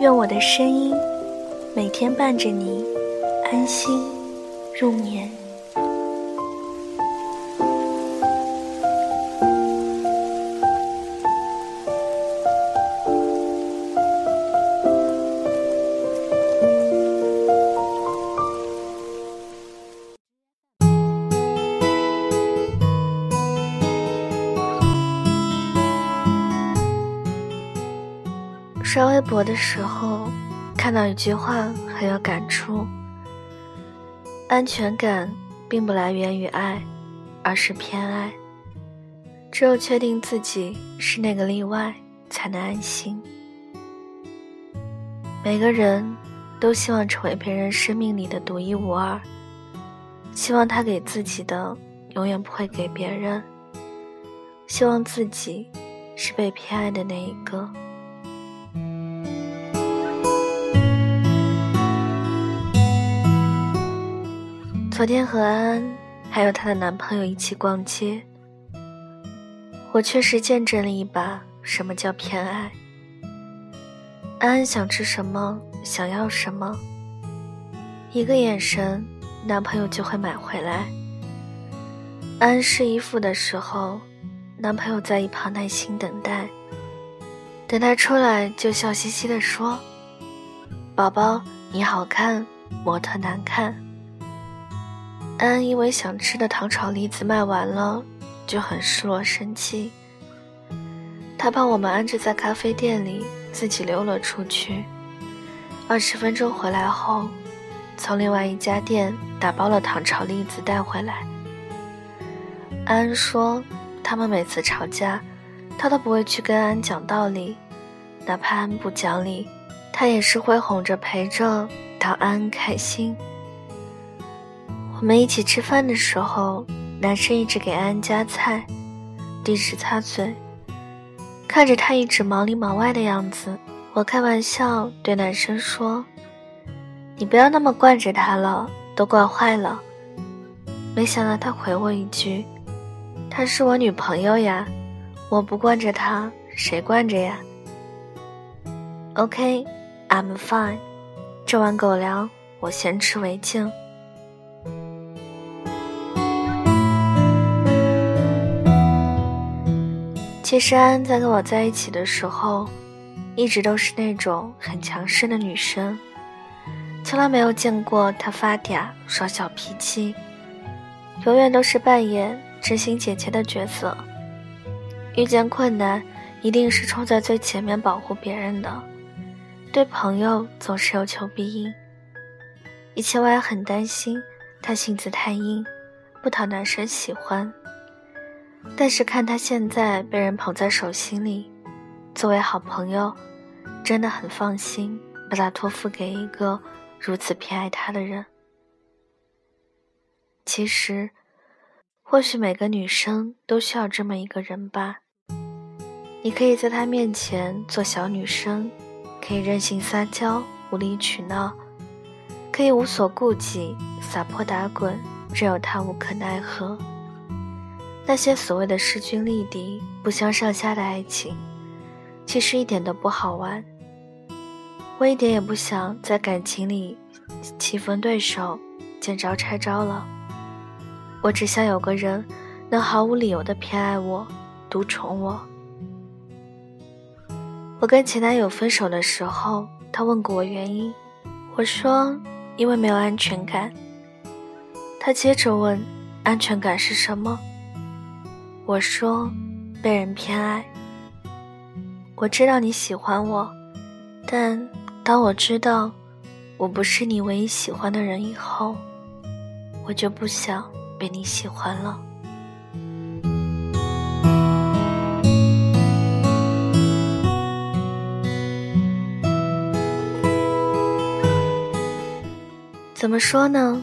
愿我的声音每天伴着你安心入眠。刷微博的时候，看到一句话很有感触：安全感并不来源于爱，而是偏爱。只有确定自己是那个例外，才能安心。每个人都希望成为别人生命里的独一无二，希望他给自己的永远不会给别人，希望自己是被偏爱的那一个。昨天和安安还有她的男朋友一起逛街，我确实见证了一把什么叫偏爱。安安想吃什么，想要什么，一个眼神，男朋友就会买回来。安安试衣服的时候，男朋友在一旁耐心等待，等他出来就笑嘻嘻地说：“宝宝，你好看，模特难看。”安安因为想吃的糖炒栗子卖完了，就很失落生气。他把我们安置在咖啡店里，自己溜了出去。二十分钟回来后，从另外一家店打包了糖炒栗子带回来。安安说，他们每次吵架，他都不会去跟安讲道理，哪怕安不讲理，他也是会哄着陪着，讨安开心。我们一起吃饭的时候，男生一直给安安夹菜，递纸擦嘴。看着他一直忙里忙外的样子，我开玩笑对男生说：“你不要那么惯着他了，都惯坏了。”没想到他回我一句：“她是我女朋友呀，我不惯着她，谁惯着呀？”OK，I'm fine。这碗狗粮我先吃为敬。其实安在跟我在一起的时候，一直都是那种很强势的女生，从来没有见过她发嗲耍小脾气，永远都是扮演知心姐姐的角色。遇见困难，一定是冲在最前面保护别人的，对朋友总是有求必应。以前我也很担心她性子太硬，不讨男生喜欢。但是看他现在被人捧在手心里，作为好朋友，真的很放心把他托付给一个如此偏爱他的人。其实，或许每个女生都需要这么一个人吧。你可以在他面前做小女生，可以任性撒娇、无理取闹，可以无所顾忌、撒泼打滚，任由他无可奈何。那些所谓的势均力敌、不相上下的爱情，其实一点都不好玩。我一点也不想在感情里棋逢对手、见招拆招了。我只想有个人能毫无理由的偏爱我、独宠我。我跟前男友分手的时候，他问过我原因，我说因为没有安全感。他接着问，安全感是什么？我说被人偏爱。我知道你喜欢我但当我知道我不是你唯一喜欢的人以后我就不想被你喜欢了。怎么说呢？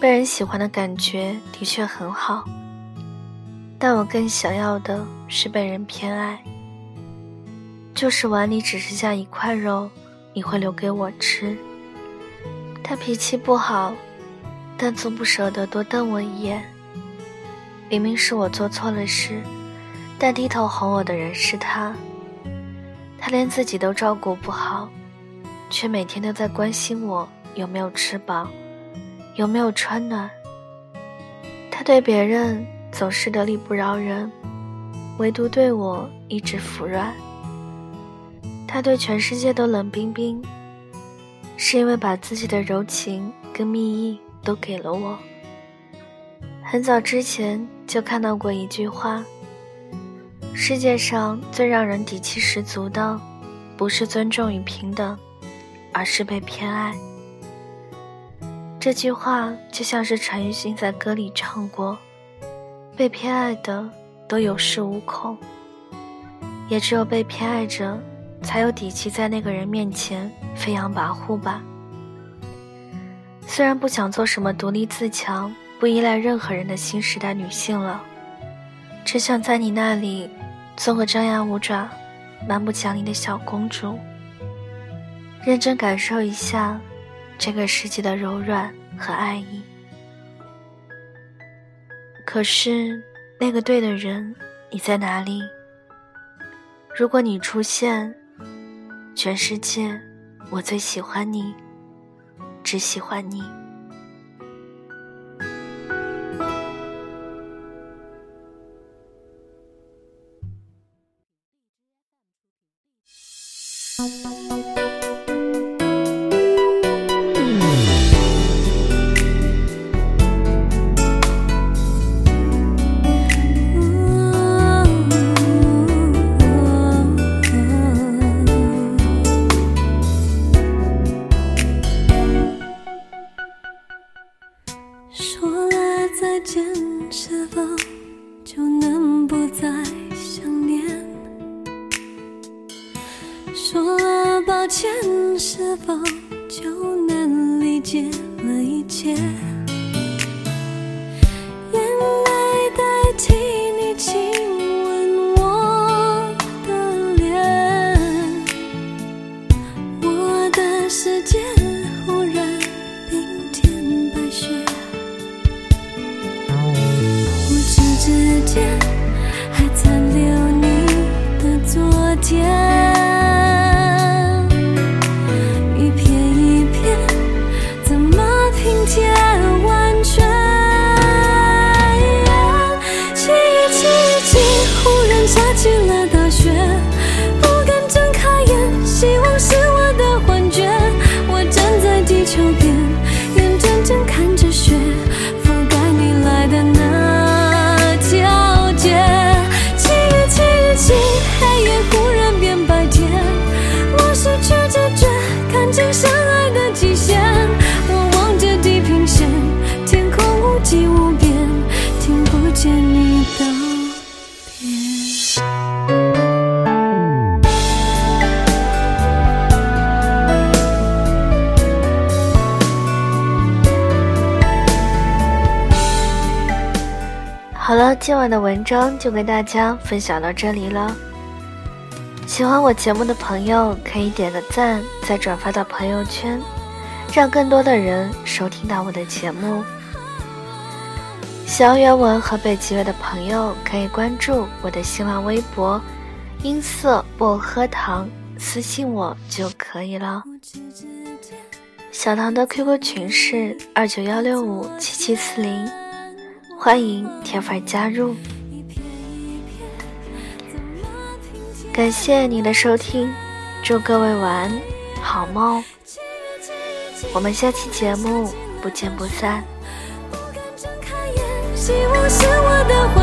被人喜欢的感觉的确很好但我更想要的是被人偏爱。就是碗里只剩下一块肉，你会留给我吃。他脾气不好，但总不舍得多瞪我一眼。明明是我做错了事，但低头哄我的人是他。他连自己都照顾不好，却每天都在关心我有没有吃饱，有没有穿暖。他对别人总是得理不饶人，唯独对我一直服软。他对全世界都冷冰冰，是因为把自己的柔情跟蜜意都给了我。很早之前就看到过一句话：世界上最让人底气十足的，不是尊重与平等，而是被偏爱。这句话就像是陈奕迅在歌里唱过：“被偏爱的都有恃无恐，也只有被偏爱着，才有底气在那个人面前飞扬跋扈吧。”虽然不想做什么独立自强。不依赖任何人的新时代女性了，只想在你那里做个张牙舞爪、蛮不讲理的小公主，认真感受一下这个世界的柔软和爱意。可是那个对的人，你在哪里？如果你出现，全世界，我最喜欢你，只喜欢你。是眼泪代替今晚的文章就跟大家分享到这里了。喜欢我节目的朋友可以点个赞，再转发到朋友圈，让更多的人收听到我的节目。想要原文和背景乐的朋友可以关注我的新浪微博“音色薄荷糖”，私信我就可以了。小唐的 QQ 群是二九幺六五七七四零。欢迎铁粉加入，感谢你的收听，祝各位晚安，好梦，我们下期节目不见不散。希望是我的幻